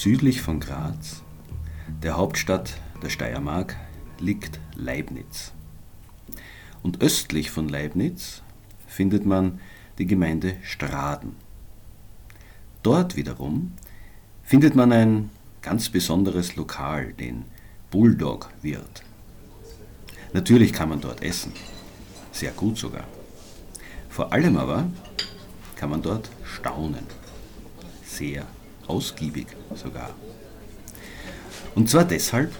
Südlich von Graz, der Hauptstadt der Steiermark, liegt Leibniz. Und östlich von Leibniz findet man die Gemeinde Straden. Dort wiederum findet man ein ganz besonderes Lokal, den Bulldog Wirt. Natürlich kann man dort essen, sehr gut sogar. Vor allem aber kann man dort staunen, sehr ausgiebig sogar. Und zwar deshalb,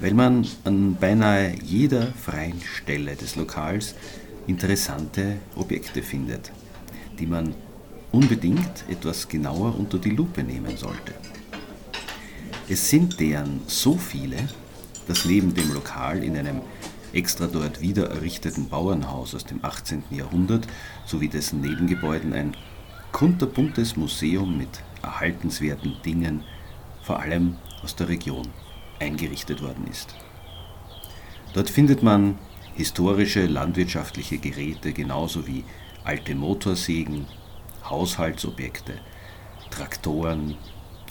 weil man an beinahe jeder freien Stelle des Lokals interessante Objekte findet, die man unbedingt etwas genauer unter die Lupe nehmen sollte. Es sind deren so viele, dass neben dem Lokal in einem extra dort wieder errichteten Bauernhaus aus dem 18. Jahrhundert sowie dessen Nebengebäuden ein kunterbuntes Museum mit erhaltenswerten Dingen, vor allem aus der Region, eingerichtet worden ist. Dort findet man historische landwirtschaftliche Geräte genauso wie alte Motorsägen, Haushaltsobjekte, Traktoren,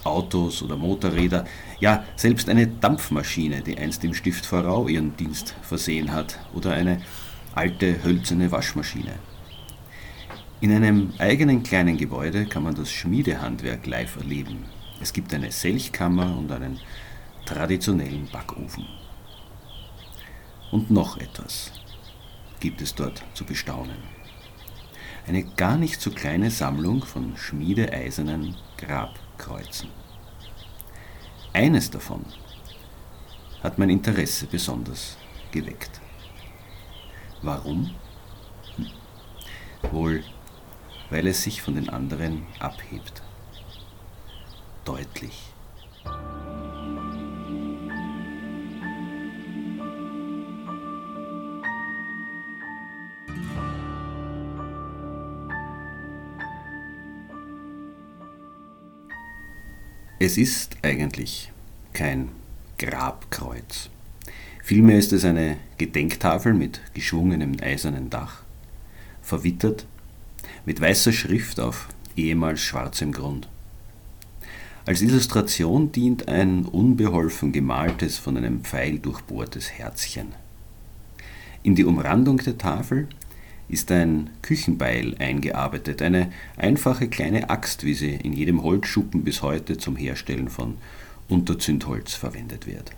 Autos oder Motorräder, ja selbst eine Dampfmaschine, die einst im Stift Vorau ihren Dienst versehen hat, oder eine alte hölzerne Waschmaschine. In einem eigenen kleinen Gebäude kann man das Schmiedehandwerk live erleben. Es gibt eine Selchkammer und einen traditionellen Backofen. Und noch etwas gibt es dort zu bestaunen. Eine gar nicht so kleine Sammlung von schmiedeeisernen Grabkreuzen. Eines davon hat mein Interesse besonders geweckt. Warum? Hm. Wohl, weil es sich von den anderen abhebt. Deutlich. Es ist eigentlich kein Grabkreuz. Vielmehr ist es eine Gedenktafel mit geschwungenem eisernen Dach, verwittert, mit weißer Schrift auf ehemals schwarzem Grund. Als Illustration dient ein unbeholfen gemaltes, von einem Pfeil durchbohrtes Herzchen. In die Umrandung der Tafel ist ein Küchenbeil eingearbeitet, eine einfache kleine Axt, wie sie in jedem Holzschuppen bis heute zum Herstellen von Unterzündholz verwendet wird.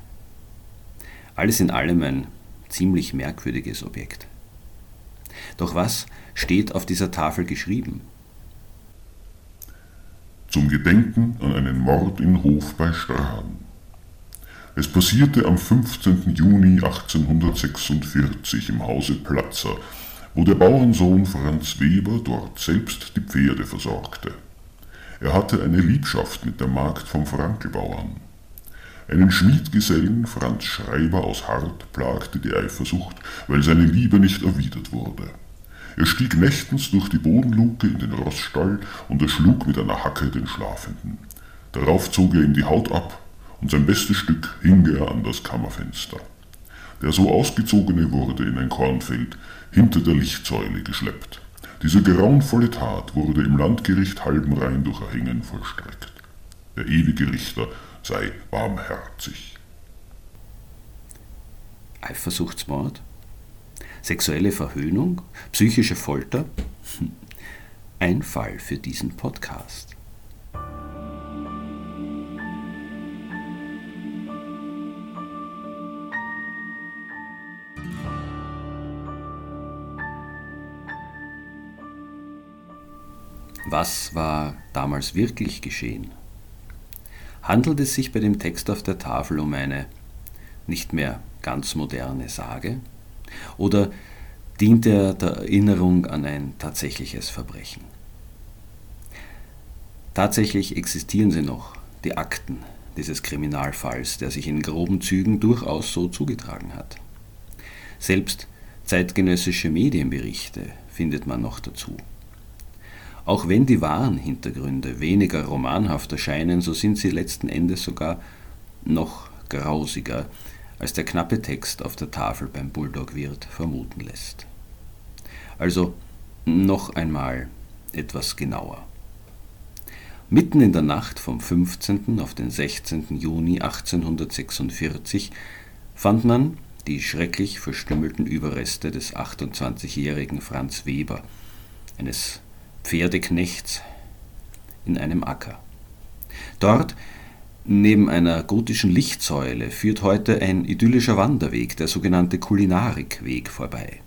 Alles in allem ein ziemlich merkwürdiges Objekt. Doch was steht auf dieser Tafel geschrieben? Zum Gedenken an einen Mord in Hof bei Strahan. Es passierte am 15. Juni 1846 im Hause Platzer wo der Bauernsohn Franz Weber dort selbst die Pferde versorgte. Er hatte eine Liebschaft mit der Magd vom Frankelbauern. Einen Schmiedgesellen, Franz Schreiber aus Hart, plagte die Eifersucht, weil seine Liebe nicht erwidert wurde. Er stieg nächtens durch die Bodenluke in den Rossstall und erschlug mit einer Hacke den Schlafenden. Darauf zog er ihm die Haut ab und sein bestes Stück hing er an das Kammerfenster. Der so ausgezogene wurde in ein Kornfeld hinter der Lichtsäule geschleppt. Diese grauenvolle Tat wurde im Landgericht Halbenrhein durch Erhängen vollstreckt. Der ewige Richter sei barmherzig. Eifersuchtsmord? Sexuelle Verhöhnung? Psychische Folter? Ein Fall für diesen Podcast. Was war damals wirklich geschehen? Handelt es sich bei dem Text auf der Tafel um eine nicht mehr ganz moderne Sage? Oder dient er der Erinnerung an ein tatsächliches Verbrechen? Tatsächlich existieren sie noch, die Akten dieses Kriminalfalls, der sich in groben Zügen durchaus so zugetragen hat. Selbst zeitgenössische Medienberichte findet man noch dazu. Auch wenn die wahren Hintergründe weniger romanhaft erscheinen, so sind sie letzten Endes sogar noch grausiger, als der knappe Text auf der Tafel beim Bulldog-Wirt vermuten lässt. Also noch einmal etwas genauer. Mitten in der Nacht vom 15. auf den 16. Juni 1846 fand man die schrecklich verstümmelten Überreste des 28-jährigen Franz Weber, eines Pferdeknechts in einem Acker. Dort, neben einer gotischen Lichtsäule, führt heute ein idyllischer Wanderweg, der sogenannte Kulinarikweg, vorbei.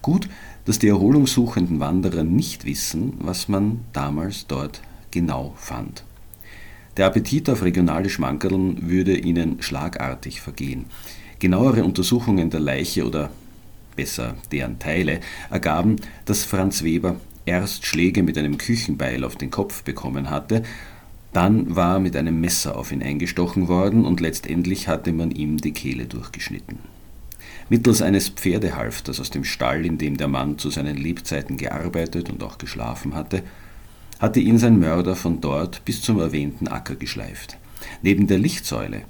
Gut, dass die erholungssuchenden Wanderer nicht wissen, was man damals dort genau fand. Der Appetit auf regionale Schmankerln würde ihnen schlagartig vergehen. Genauere Untersuchungen der Leiche oder besser deren Teile ergaben, dass Franz Weber erst Schläge mit einem Küchenbeil auf den Kopf bekommen hatte, dann war mit einem Messer auf ihn eingestochen worden und letztendlich hatte man ihm die Kehle durchgeschnitten. Mittels eines Pferdehalfters aus dem Stall, in dem der Mann zu seinen Lebzeiten gearbeitet und auch geschlafen hatte, hatte ihn sein Mörder von dort bis zum erwähnten Acker geschleift. Neben der Lichtsäule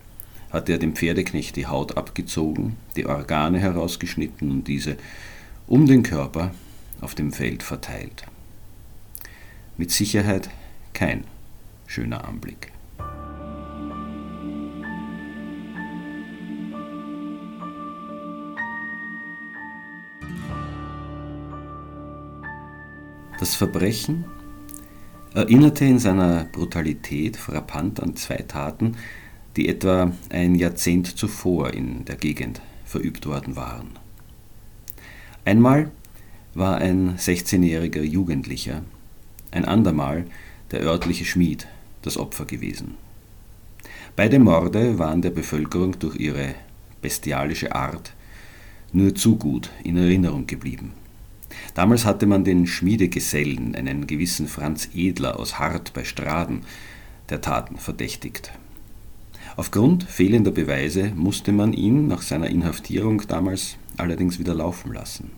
hatte er dem Pferdeknecht die Haut abgezogen, die Organe herausgeschnitten und diese um den Körper auf dem Feld verteilt. Mit Sicherheit kein schöner Anblick. Das Verbrechen erinnerte in seiner Brutalität frappant an zwei Taten, die etwa ein Jahrzehnt zuvor in der Gegend verübt worden waren. Einmal war ein 16-jähriger Jugendlicher, ein andermal der örtliche Schmied, das Opfer gewesen. Beide Morde waren der Bevölkerung durch ihre bestialische Art nur zu gut in Erinnerung geblieben. Damals hatte man den Schmiedegesellen, einen gewissen Franz Edler aus Hart bei Straden, der Taten verdächtigt. Aufgrund fehlender Beweise musste man ihn nach seiner Inhaftierung damals allerdings wieder laufen lassen.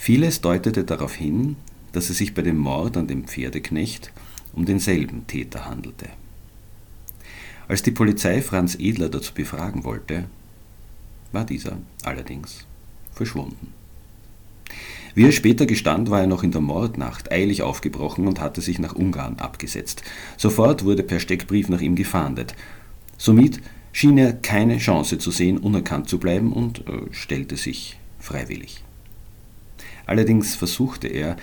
Vieles deutete darauf hin, dass es sich bei dem Mord an dem Pferdeknecht um denselben Täter handelte. Als die Polizei Franz Edler dazu befragen wollte, war dieser allerdings verschwunden. Wie er später gestand, war er noch in der Mordnacht eilig aufgebrochen und hatte sich nach Ungarn abgesetzt. Sofort wurde per Steckbrief nach ihm gefahndet. Somit schien er keine Chance zu sehen, unerkannt zu bleiben und äh, stellte sich freiwillig. Allerdings versuchte er,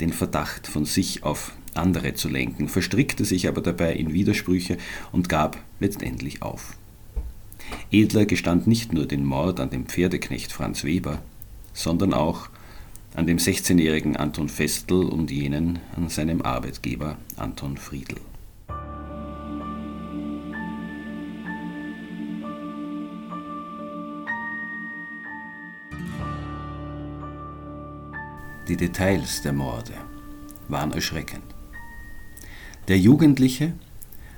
den Verdacht von sich auf andere zu lenken, verstrickte sich aber dabei in Widersprüche und gab letztendlich auf. Edler gestand nicht nur den Mord an dem Pferdeknecht Franz Weber, sondern auch an dem 16-jährigen Anton Festel und jenen an seinem Arbeitgeber Anton Friedl. Die Details der Morde waren erschreckend. Der Jugendliche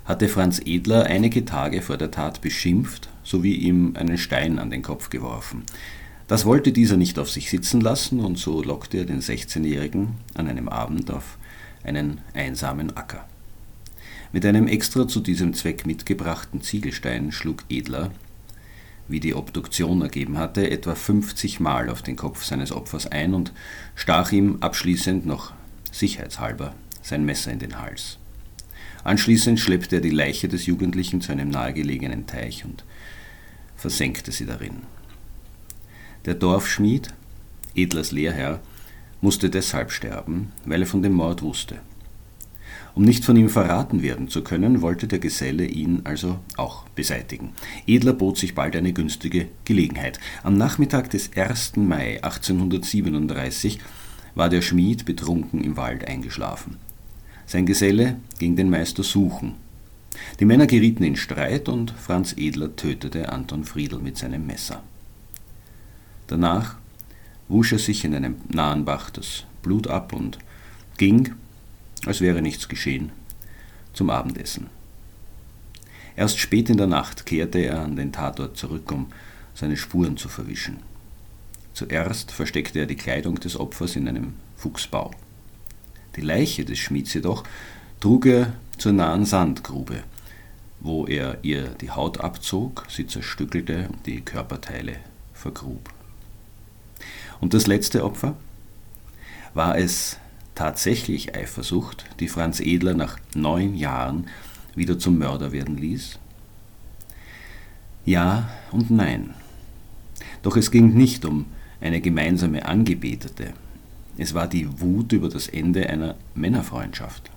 hatte Franz Edler einige Tage vor der Tat beschimpft sowie ihm einen Stein an den Kopf geworfen. Das wollte dieser nicht auf sich sitzen lassen und so lockte er den 16-Jährigen an einem Abend auf einen einsamen Acker. Mit einem extra zu diesem Zweck mitgebrachten Ziegelstein schlug Edler wie die Obduktion ergeben hatte, etwa 50 Mal auf den Kopf seines Opfers ein und stach ihm abschließend noch sicherheitshalber sein Messer in den Hals. Anschließend schleppte er die Leiche des Jugendlichen zu einem nahegelegenen Teich und versenkte sie darin. Der Dorfschmied, Edlers Lehrherr, musste deshalb sterben, weil er von dem Mord wusste. Um nicht von ihm verraten werden zu können, wollte der Geselle ihn also auch beseitigen. Edler bot sich bald eine günstige Gelegenheit. Am Nachmittag des 1. Mai 1837 war der Schmied betrunken im Wald eingeschlafen. Sein Geselle ging den Meister suchen. Die Männer gerieten in Streit und Franz Edler tötete Anton Friedl mit seinem Messer. Danach wusch er sich in einem nahen Bach das Blut ab und ging, als wäre nichts geschehen, zum Abendessen. Erst spät in der Nacht kehrte er an den Tatort zurück, um seine Spuren zu verwischen. Zuerst versteckte er die Kleidung des Opfers in einem Fuchsbau. Die Leiche des Schmieds jedoch trug er zur nahen Sandgrube, wo er ihr die Haut abzog, sie zerstückelte und die Körperteile vergrub. Und das letzte Opfer? War es tatsächlich Eifersucht, die Franz Edler nach neun Jahren wieder zum Mörder werden ließ? Ja und nein. Doch es ging nicht um eine gemeinsame Angebetete. Es war die Wut über das Ende einer Männerfreundschaft.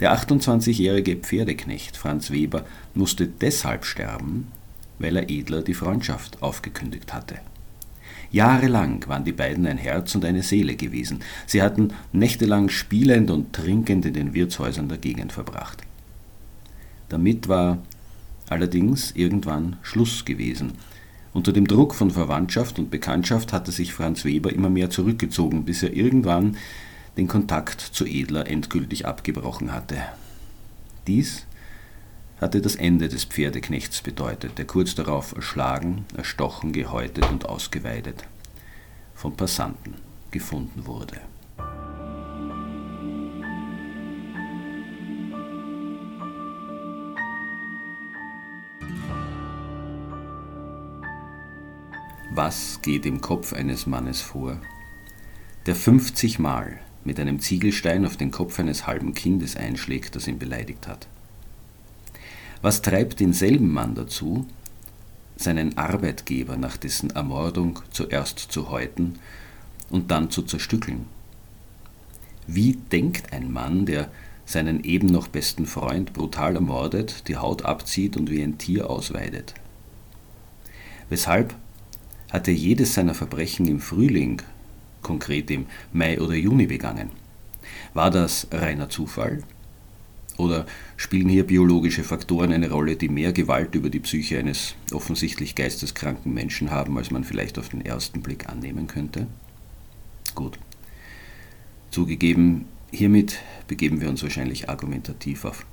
Der 28-jährige Pferdeknecht Franz Weber musste deshalb sterben, weil er Edler die Freundschaft aufgekündigt hatte. Jahrelang waren die beiden ein Herz und eine Seele gewesen. Sie hatten nächtelang spielend und trinkend in den Wirtshäusern der Gegend verbracht. Damit war allerdings irgendwann Schluss gewesen. Unter dem Druck von Verwandtschaft und Bekanntschaft hatte sich Franz Weber immer mehr zurückgezogen, bis er irgendwann den Kontakt zu Edler endgültig abgebrochen hatte. Dies hatte das Ende des Pferdeknechts bedeutet, der kurz darauf erschlagen, erstochen, gehäutet und ausgeweidet von Passanten gefunden wurde. Was geht im Kopf eines Mannes vor, der 50 Mal mit einem Ziegelstein auf den Kopf eines halben Kindes einschlägt, das ihn beleidigt hat? Was treibt denselben Mann dazu, seinen Arbeitgeber nach dessen Ermordung zuerst zu häuten und dann zu zerstückeln? Wie denkt ein Mann, der seinen eben noch besten Freund brutal ermordet, die Haut abzieht und wie ein Tier ausweidet? Weshalb hat er jedes seiner Verbrechen im Frühling, konkret im Mai oder Juni begangen? War das reiner Zufall? Oder spielen hier biologische Faktoren eine Rolle, die mehr Gewalt über die Psyche eines offensichtlich geisteskranken Menschen haben, als man vielleicht auf den ersten Blick annehmen könnte? Gut. Zugegeben, hiermit begeben wir uns wahrscheinlich argumentativ auf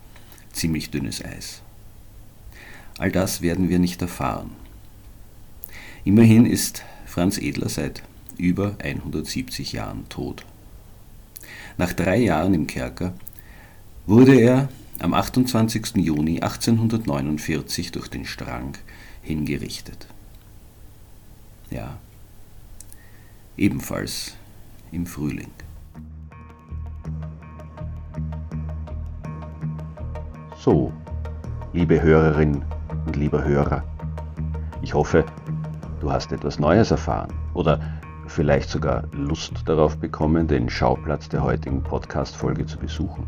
ziemlich dünnes Eis. All das werden wir nicht erfahren. Immerhin ist Franz Edler seit über 170 Jahren tot. Nach drei Jahren im Kerker wurde er am 28. Juni 1849 durch den Strang hingerichtet. Ja, ebenfalls im Frühling. So, liebe Hörerin und lieber Hörer, ich hoffe, du hast etwas Neues erfahren oder vielleicht sogar Lust darauf bekommen, den Schauplatz der heutigen Podcast-Folge zu besuchen.